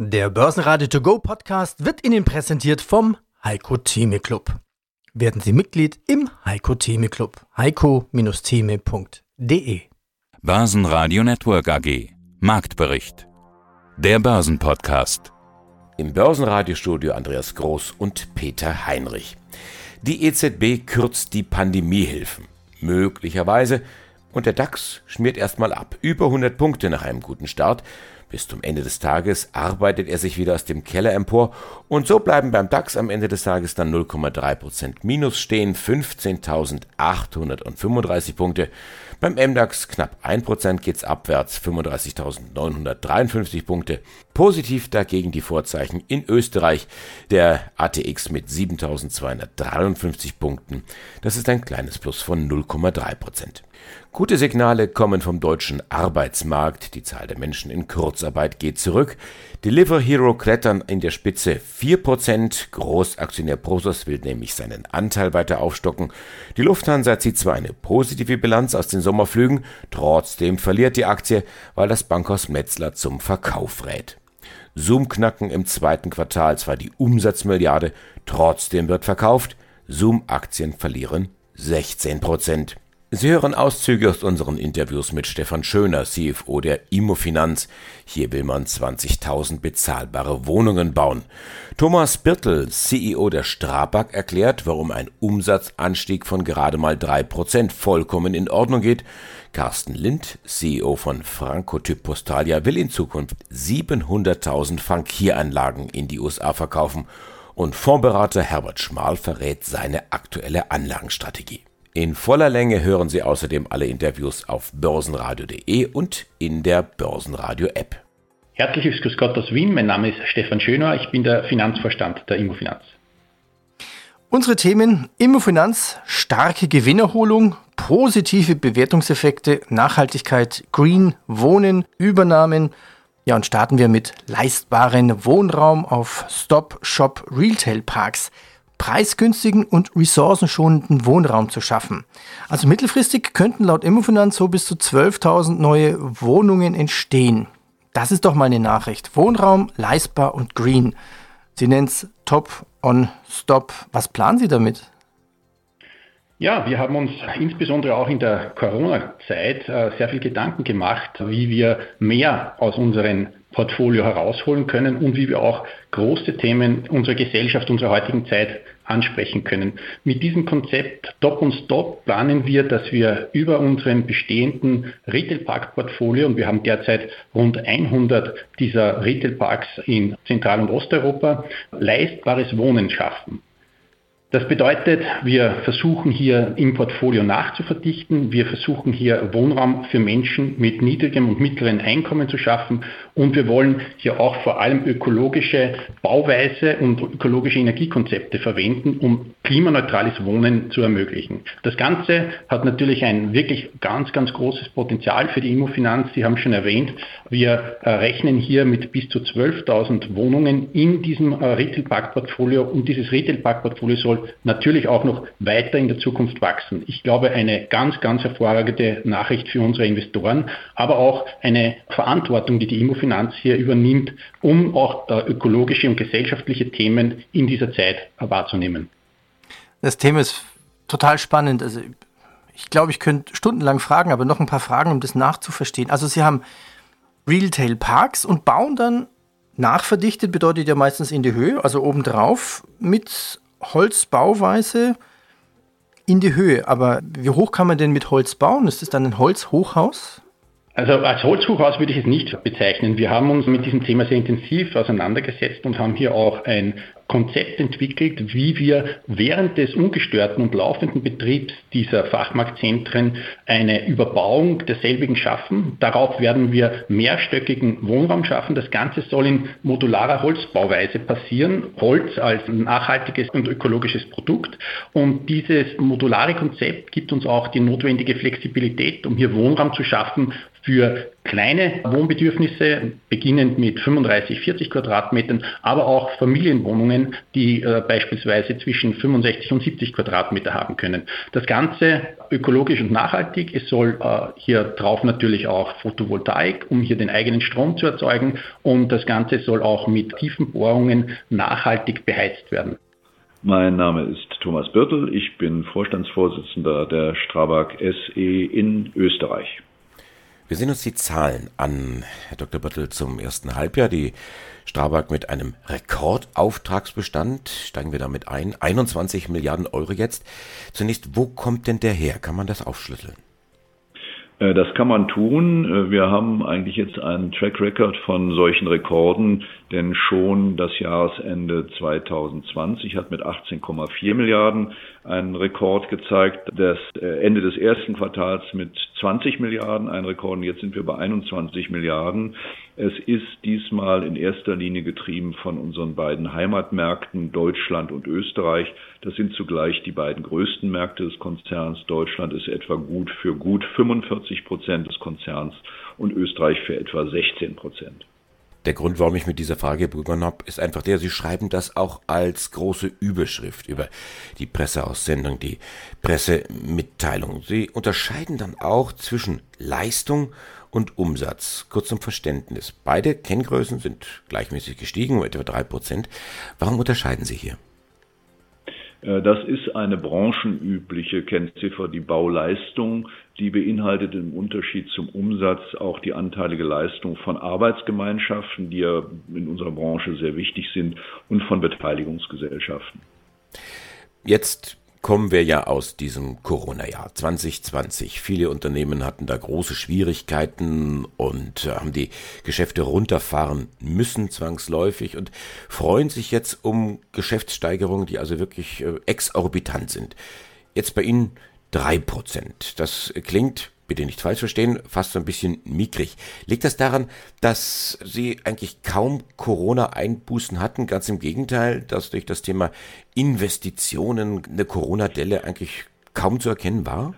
Der Börsenradio To Go Podcast wird Ihnen präsentiert vom Heiko Theme Club. Werden Sie Mitglied im Heiko Theme Club. heiko-theme.de Börsenradio Network AG Marktbericht Der Börsenpodcast Im Börsenradiostudio Andreas Groß und Peter Heinrich. Die EZB kürzt die Pandemiehilfen. Möglicherweise. Und der DAX schmiert erstmal ab. Über 100 Punkte nach einem guten Start. Bis zum Ende des Tages arbeitet er sich wieder aus dem Keller empor und so bleiben beim DAX am Ende des Tages dann 0,3% Minus stehen, 15.835 Punkte. Beim MDAX knapp 1% geht's abwärts, 35.953 Punkte. Positiv dagegen die Vorzeichen in Österreich, der ATX mit 7.253 Punkten. Das ist ein kleines Plus von 0,3%. Gute Signale kommen vom deutschen Arbeitsmarkt. Die Zahl der Menschen in Kurzarbeit geht zurück. Deliver Hero klettern in der Spitze 4%. Großaktionär Prosos will nämlich seinen Anteil weiter aufstocken. Die Lufthansa zieht zwar eine positive Bilanz aus den Sommerflügen, trotzdem verliert die Aktie, weil das Bankhaus Metzler zum Verkauf rät. Zoom knacken im zweiten Quartal zwar die Umsatzmilliarde, trotzdem wird verkauft. Zoom-Aktien verlieren 16 Prozent. Sie hören Auszüge aus unseren Interviews mit Stefan Schöner, CFO der Immofinanz. Hier will man 20.000 bezahlbare Wohnungen bauen. Thomas Birtel, CEO der Strabag, erklärt, warum ein Umsatzanstieg von gerade mal 3% vollkommen in Ordnung geht. Carsten Lind, CEO von Francotyp Postalia, will in Zukunft 700.000 Frankieranlagen in die USA verkaufen. Und Fondsberater Herbert Schmal verrät seine aktuelle Anlagenstrategie. In voller Länge hören Sie außerdem alle Interviews auf börsenradio.de und in der Börsenradio-App. Herzliches Grüß Gott aus Wien. Mein Name ist Stefan Schöner. Ich bin der Finanzvorstand der Immofinanz. Unsere Themen Immofinanz, starke Gewinnerholung, positive Bewertungseffekte, Nachhaltigkeit, Green, Wohnen, Übernahmen. Ja, und starten wir mit leistbaren Wohnraum auf Stop-Shop-Retail-Parks preisgünstigen und ressourcenschonenden Wohnraum zu schaffen. Also mittelfristig könnten laut Immofinanz so bis zu 12.000 neue Wohnungen entstehen. Das ist doch mal eine Nachricht. Wohnraum, leistbar und green. Sie nennen es Top on Stop. Was planen Sie damit? Ja, wir haben uns insbesondere auch in der Corona-Zeit äh, sehr viel Gedanken gemacht, wie wir mehr aus unseren Portfolio herausholen können und wie wir auch große Themen unserer Gesellschaft, unserer heutigen Zeit ansprechen können. Mit diesem Konzept Top und Stop planen wir, dass wir über unseren bestehenden Retail-Park-Portfolio, und wir haben derzeit rund 100 dieser Retail-Parks in Zentral- und Osteuropa, leistbares Wohnen schaffen. Das bedeutet, wir versuchen hier im Portfolio nachzuverdichten, wir versuchen hier Wohnraum für Menschen mit niedrigem und mittleren Einkommen zu schaffen und wir wollen hier auch vor allem ökologische Bauweise und ökologische Energiekonzepte verwenden, um klimaneutrales Wohnen zu ermöglichen. Das Ganze hat natürlich ein wirklich ganz, ganz großes Potenzial für die Immofinanz. Sie haben schon erwähnt, wir äh, rechnen hier mit bis zu 12.000 Wohnungen in diesem äh, Retail-Park-Portfolio und dieses Retail-Park-Portfolio soll natürlich auch noch weiter in der Zukunft wachsen. Ich glaube, eine ganz, ganz hervorragende Nachricht für unsere Investoren, aber auch eine Verantwortung, die die Immofinanz hier übernimmt, um auch äh, ökologische und gesellschaftliche Themen in dieser Zeit wahrzunehmen. Das Thema ist total spannend. Also ich glaube, ich könnte stundenlang fragen, aber noch ein paar Fragen, um das nachzuverstehen. Also Sie haben Retail Parks und bauen dann nachverdichtet, bedeutet ja meistens in die Höhe, also obendrauf, mit Holzbauweise in die Höhe. Aber wie hoch kann man denn mit Holz bauen? Ist das dann ein Holzhochhaus? Also als Holzhochhaus würde ich es nicht bezeichnen. Wir haben uns mit diesem Thema sehr intensiv auseinandergesetzt und haben hier auch ein Konzept entwickelt, wie wir während des ungestörten und laufenden Betriebs dieser Fachmarktzentren eine Überbauung derselbigen schaffen. Darauf werden wir mehrstöckigen Wohnraum schaffen. Das Ganze soll in modularer Holzbauweise passieren. Holz als nachhaltiges und ökologisches Produkt. Und dieses modulare Konzept gibt uns auch die notwendige Flexibilität, um hier Wohnraum zu schaffen für kleine Wohnbedürfnisse, beginnend mit 35, 40 Quadratmetern, aber auch Familienwohnungen, die äh, beispielsweise zwischen 65 und 70 Quadratmeter haben können. Das Ganze ökologisch und nachhaltig. Es soll äh, hier drauf natürlich auch Photovoltaik, um hier den eigenen Strom zu erzeugen. Und das Ganze soll auch mit tiefen Bohrungen nachhaltig beheizt werden. Mein Name ist Thomas Birtel. Ich bin Vorstandsvorsitzender der Strabag SE in Österreich. Wir sehen uns die Zahlen an, Herr Dr. Birtel, zum ersten Halbjahr. Die Strabag mit einem Rekordauftragsbestand. Steigen wir damit ein. 21 Milliarden Euro jetzt. Zunächst, wo kommt denn der her? Kann man das aufschlüsseln? Äh, das kann man tun. Äh, wir haben eigentlich jetzt einen Track Record von solchen Rekorden, denn schon das Jahresende 2020 hat mit 18,4 Milliarden einen Rekord gezeigt. Das äh, Ende des ersten Quartals mit 20 Milliarden ein Rekord und jetzt sind wir bei 21 Milliarden. Es ist diesmal in erster Linie getrieben von unseren beiden Heimatmärkten Deutschland und Österreich. Das sind zugleich die beiden größten Märkte des Konzerns. Deutschland ist etwa gut für gut 45 Prozent des Konzerns und Österreich für etwa 16 Prozent. Der Grund, warum ich mit dieser Frage begonnen habe, ist einfach der, Sie schreiben das auch als große Überschrift über die Presseaussendung, die Pressemitteilung. Sie unterscheiden dann auch zwischen Leistung und Umsatz. Kurz zum Verständnis. Beide Kenngrößen sind gleichmäßig gestiegen, um etwa drei Prozent. Warum unterscheiden Sie hier? Äh, das ist eine branchenübliche Kennziffer, die Bauleistung. Die beinhaltet im Unterschied zum Umsatz auch die anteilige Leistung von Arbeitsgemeinschaften, die ja in unserer Branche sehr wichtig sind, und von Beteiligungsgesellschaften. Jetzt kommen wir ja aus diesem Corona-Jahr 2020. Viele Unternehmen hatten da große Schwierigkeiten und äh, haben die Geschäfte runterfahren müssen zwangsläufig und freuen sich jetzt um Geschäftssteigerungen, die also wirklich äh, exorbitant sind. Jetzt bei Ihnen drei Prozent. Das klingt bitte nicht falsch verstehen, fast so ein bisschen mickrig. Liegt das daran, dass Sie eigentlich kaum Corona-Einbußen hatten? Ganz im Gegenteil, dass durch das Thema Investitionen eine Corona-Delle eigentlich kaum zu erkennen war?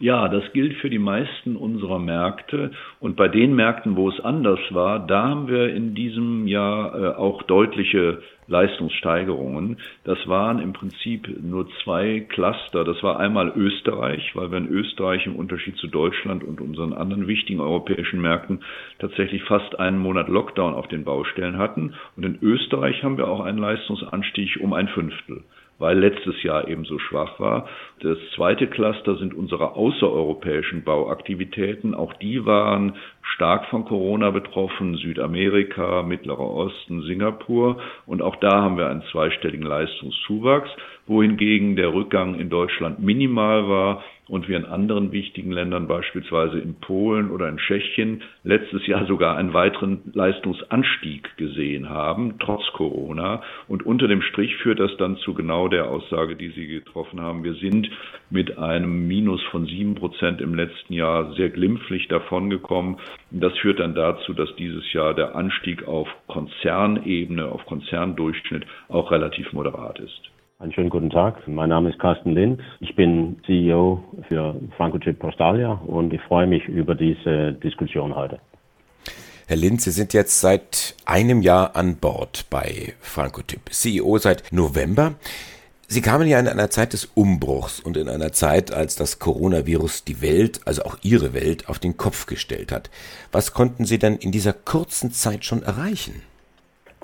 Ja, das gilt für die meisten unserer Märkte. Und bei den Märkten, wo es anders war, da haben wir in diesem Jahr äh, auch deutliche Leistungssteigerungen. Das waren im Prinzip nur zwei Cluster. Das war einmal Österreich, weil wir in Österreich im Unterschied zu Deutschland und unseren anderen wichtigen europäischen Märkten tatsächlich fast einen Monat Lockdown auf den Baustellen hatten. Und in Österreich haben wir auch einen Leistungsanstieg um ein Fünftel weil letztes Jahr eben so schwach war. Das zweite Cluster sind unsere außereuropäischen Bauaktivitäten. Auch die waren stark von Corona betroffen. Südamerika, Mittlerer Osten, Singapur. Und auch da haben wir einen zweistelligen Leistungszuwachs, wohingegen der Rückgang in Deutschland minimal war und wir in anderen wichtigen Ländern, beispielsweise in Polen oder in Tschechien, letztes Jahr sogar einen weiteren Leistungsanstieg gesehen haben, trotz Corona. Und unter dem Strich führt das dann zu genau der Aussage, die Sie getroffen haben. Wir sind mit einem Minus von sieben Prozent im letzten Jahr sehr glimpflich davongekommen. Das führt dann dazu, dass dieses Jahr der Anstieg auf Konzernebene, auf Konzerndurchschnitt auch relativ moderat ist. Einen schönen guten Tag. Mein Name ist Carsten Lind. Ich bin CEO für Francochip Postalia und ich freue mich über diese Diskussion heute. Herr Lind, Sie sind jetzt seit einem Jahr an Bord bei Francotyp, CEO seit November. Sie kamen ja in einer Zeit des Umbruchs und in einer Zeit, als das Coronavirus die Welt, also auch Ihre Welt, auf den Kopf gestellt hat. Was konnten Sie denn in dieser kurzen Zeit schon erreichen?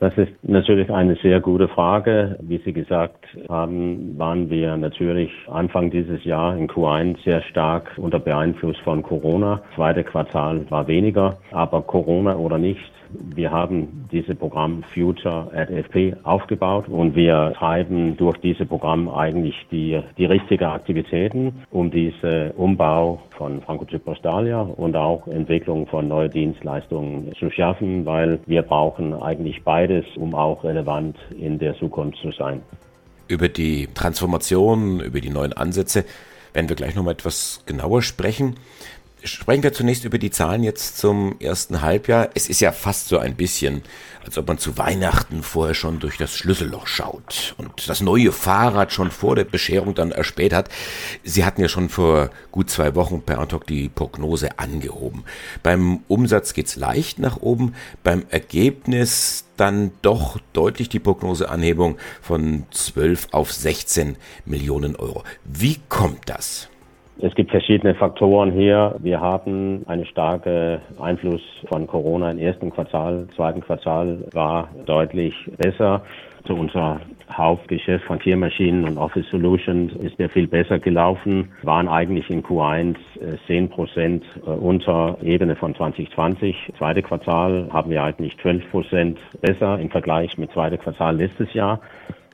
Das ist natürlich eine sehr gute Frage. Wie Sie gesagt haben, waren wir natürlich Anfang dieses Jahr in Q1 sehr stark unter Beeinfluss von Corona. Zweite Quartal war weniger, aber Corona oder nicht, wir haben dieses Programm Future at FP aufgebaut und wir treiben durch dieses Programm eigentlich die, die richtigen Aktivitäten, um diesen Umbau von Franco Postalia und auch Entwicklung von neuen Dienstleistungen zu schaffen, weil wir brauchen eigentlich beides, um auch relevant in der Zukunft zu sein. Über die Transformation, über die neuen Ansätze werden wir gleich noch mal etwas genauer sprechen. Sprechen wir zunächst über die Zahlen jetzt zum ersten Halbjahr. Es ist ja fast so ein bisschen, als ob man zu Weihnachten vorher schon durch das Schlüsselloch schaut und das neue Fahrrad schon vor der Bescherung dann erspäht hat. Sie hatten ja schon vor gut zwei Wochen per Antok die Prognose angehoben. Beim Umsatz geht's leicht nach oben, beim Ergebnis dann doch deutlich die Prognoseanhebung von 12 auf 16 Millionen Euro. Wie kommt das? Es gibt verschiedene Faktoren hier. Wir haben einen starken Einfluss von Corona im ersten Quartal. Zweiten Quartal war deutlich besser. Zu unser Hauptgeschäft von Kehrmaschinen und Office Solutions ist der viel besser gelaufen, waren eigentlich in Q1 10 äh, Prozent äh, unter Ebene von 2020. Zweite Quartal haben wir eigentlich 12 Prozent besser im Vergleich mit zweite Quartal letztes Jahr.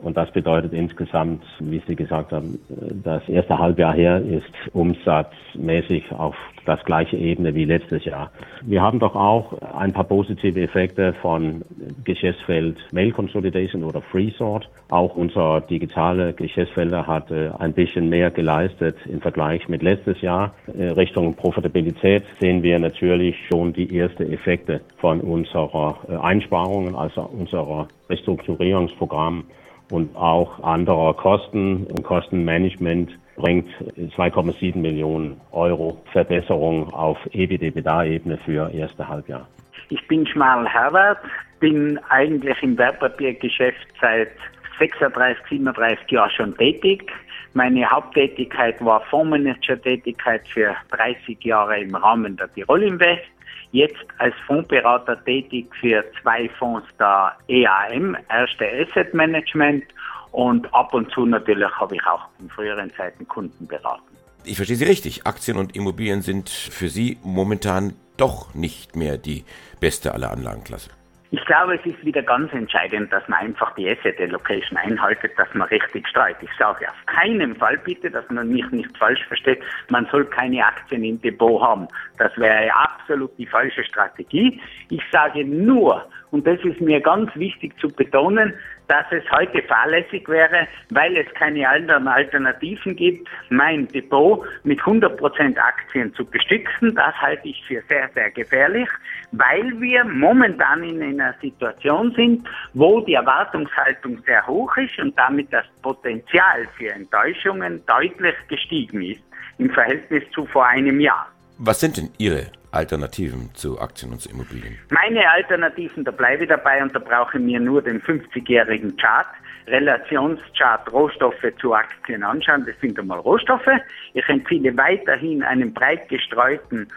Und das bedeutet insgesamt, wie Sie gesagt haben, das erste Halbjahr her ist umsatzmäßig auf das gleiche Ebene wie letztes Jahr. Wir haben doch auch ein paar positive Effekte von Geschäftsfeld Mail Consolidation oder FreeSort. Auch unser digitale Geschäftsfelder hat ein bisschen mehr geleistet im Vergleich mit letztes Jahr. Äh, Richtung Profitabilität sehen wir natürlich schon die ersten Effekte von unserer äh, Einsparungen, also unserer Restrukturierungsprogramm und auch anderer Kosten und Kostenmanagement bringt 2,7 Millionen Euro Verbesserung auf EBITDA-Ebene für erste Halbjahr. Ich bin Schmal Herbert, bin eigentlich im Wertpapiergeschäft seit 36, 37 Jahren schon tätig. Meine Haupttätigkeit war Fondsmanager-Tätigkeit für 30 Jahre im Rahmen der Tirol Invest jetzt als Fondsberater tätig für zwei Fonds der EAM, Erste Asset Management und ab und zu natürlich habe ich auch in früheren Zeiten Kunden beraten. Ich verstehe Sie richtig. Aktien und Immobilien sind für Sie momentan doch nicht mehr die beste aller Anlagenklasse. Ich glaube, es ist wieder ganz entscheidend, dass man einfach die Asset Allocation einhaltet, dass man richtig streut. Ich sage auf keinen Fall bitte, dass man mich nicht falsch versteht, man soll keine Aktien im Depot haben. Das wäre absolut die falsche Strategie. Ich sage nur, und das ist mir ganz wichtig zu betonen, dass es heute fahrlässig wäre, weil es keine anderen Alternativen gibt, mein Depot mit 100% Aktien zu bestücken. Das halte ich für sehr, sehr gefährlich, weil wir momentan in einer Situation sind, wo die Erwartungshaltung sehr hoch ist und damit das Potenzial für Enttäuschungen deutlich gestiegen ist im Verhältnis zu vor einem Jahr. Was sind denn Ihre Alternativen zu Aktien und zu Immobilien? Meine Alternativen, da bleibe ich dabei und da brauche ich mir nur den 50-jährigen Chart, Relationschart Rohstoffe zu Aktien anschauen. Das sind einmal Rohstoffe. Ich empfehle weiterhin einen breit gestreuten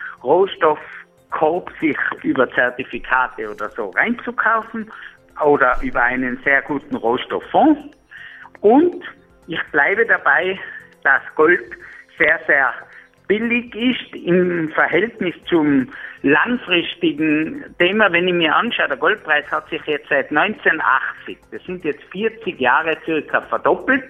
Rohstoffkorb sich über Zertifikate oder so reinzukaufen oder über einen sehr guten Rohstofffonds. Und ich bleibe dabei, dass Gold sehr, sehr billig ist im Verhältnis zum langfristigen Thema. Wenn ich mir anschaue, der Goldpreis hat sich jetzt seit 1980, das sind jetzt 40 Jahre circa verdoppelt.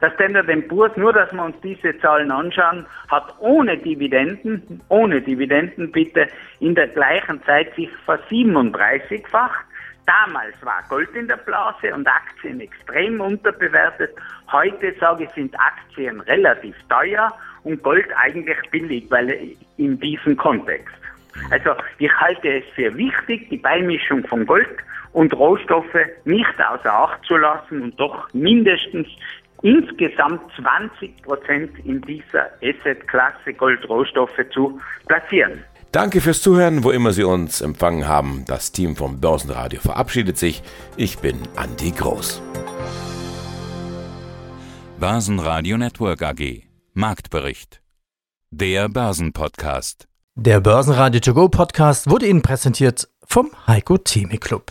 Das Standard Poor's, nur dass wir uns diese Zahlen anschauen, hat ohne Dividenden, ohne Dividenden bitte, in der gleichen Zeit sich versiebenunddreißigfacht. Damals war Gold in der Blase und Aktien extrem unterbewertet. Heute sage ich, sind Aktien relativ teuer und Gold eigentlich billig, weil in diesem Kontext. Also ich halte es für wichtig, die Beimischung von Gold und Rohstoffe nicht außer Acht zu lassen und doch mindestens insgesamt 20 Prozent in dieser Asset-Klasse Gold-Rohstoffe zu platzieren. Danke fürs Zuhören, wo immer Sie uns empfangen haben. Das Team vom Börsenradio verabschiedet sich. Ich bin Andi Groß. Börsenradio Network AG. Marktbericht. Der Börsenpodcast. Der Börsenradio To Go Podcast wurde Ihnen präsentiert vom Heiko Theme Club.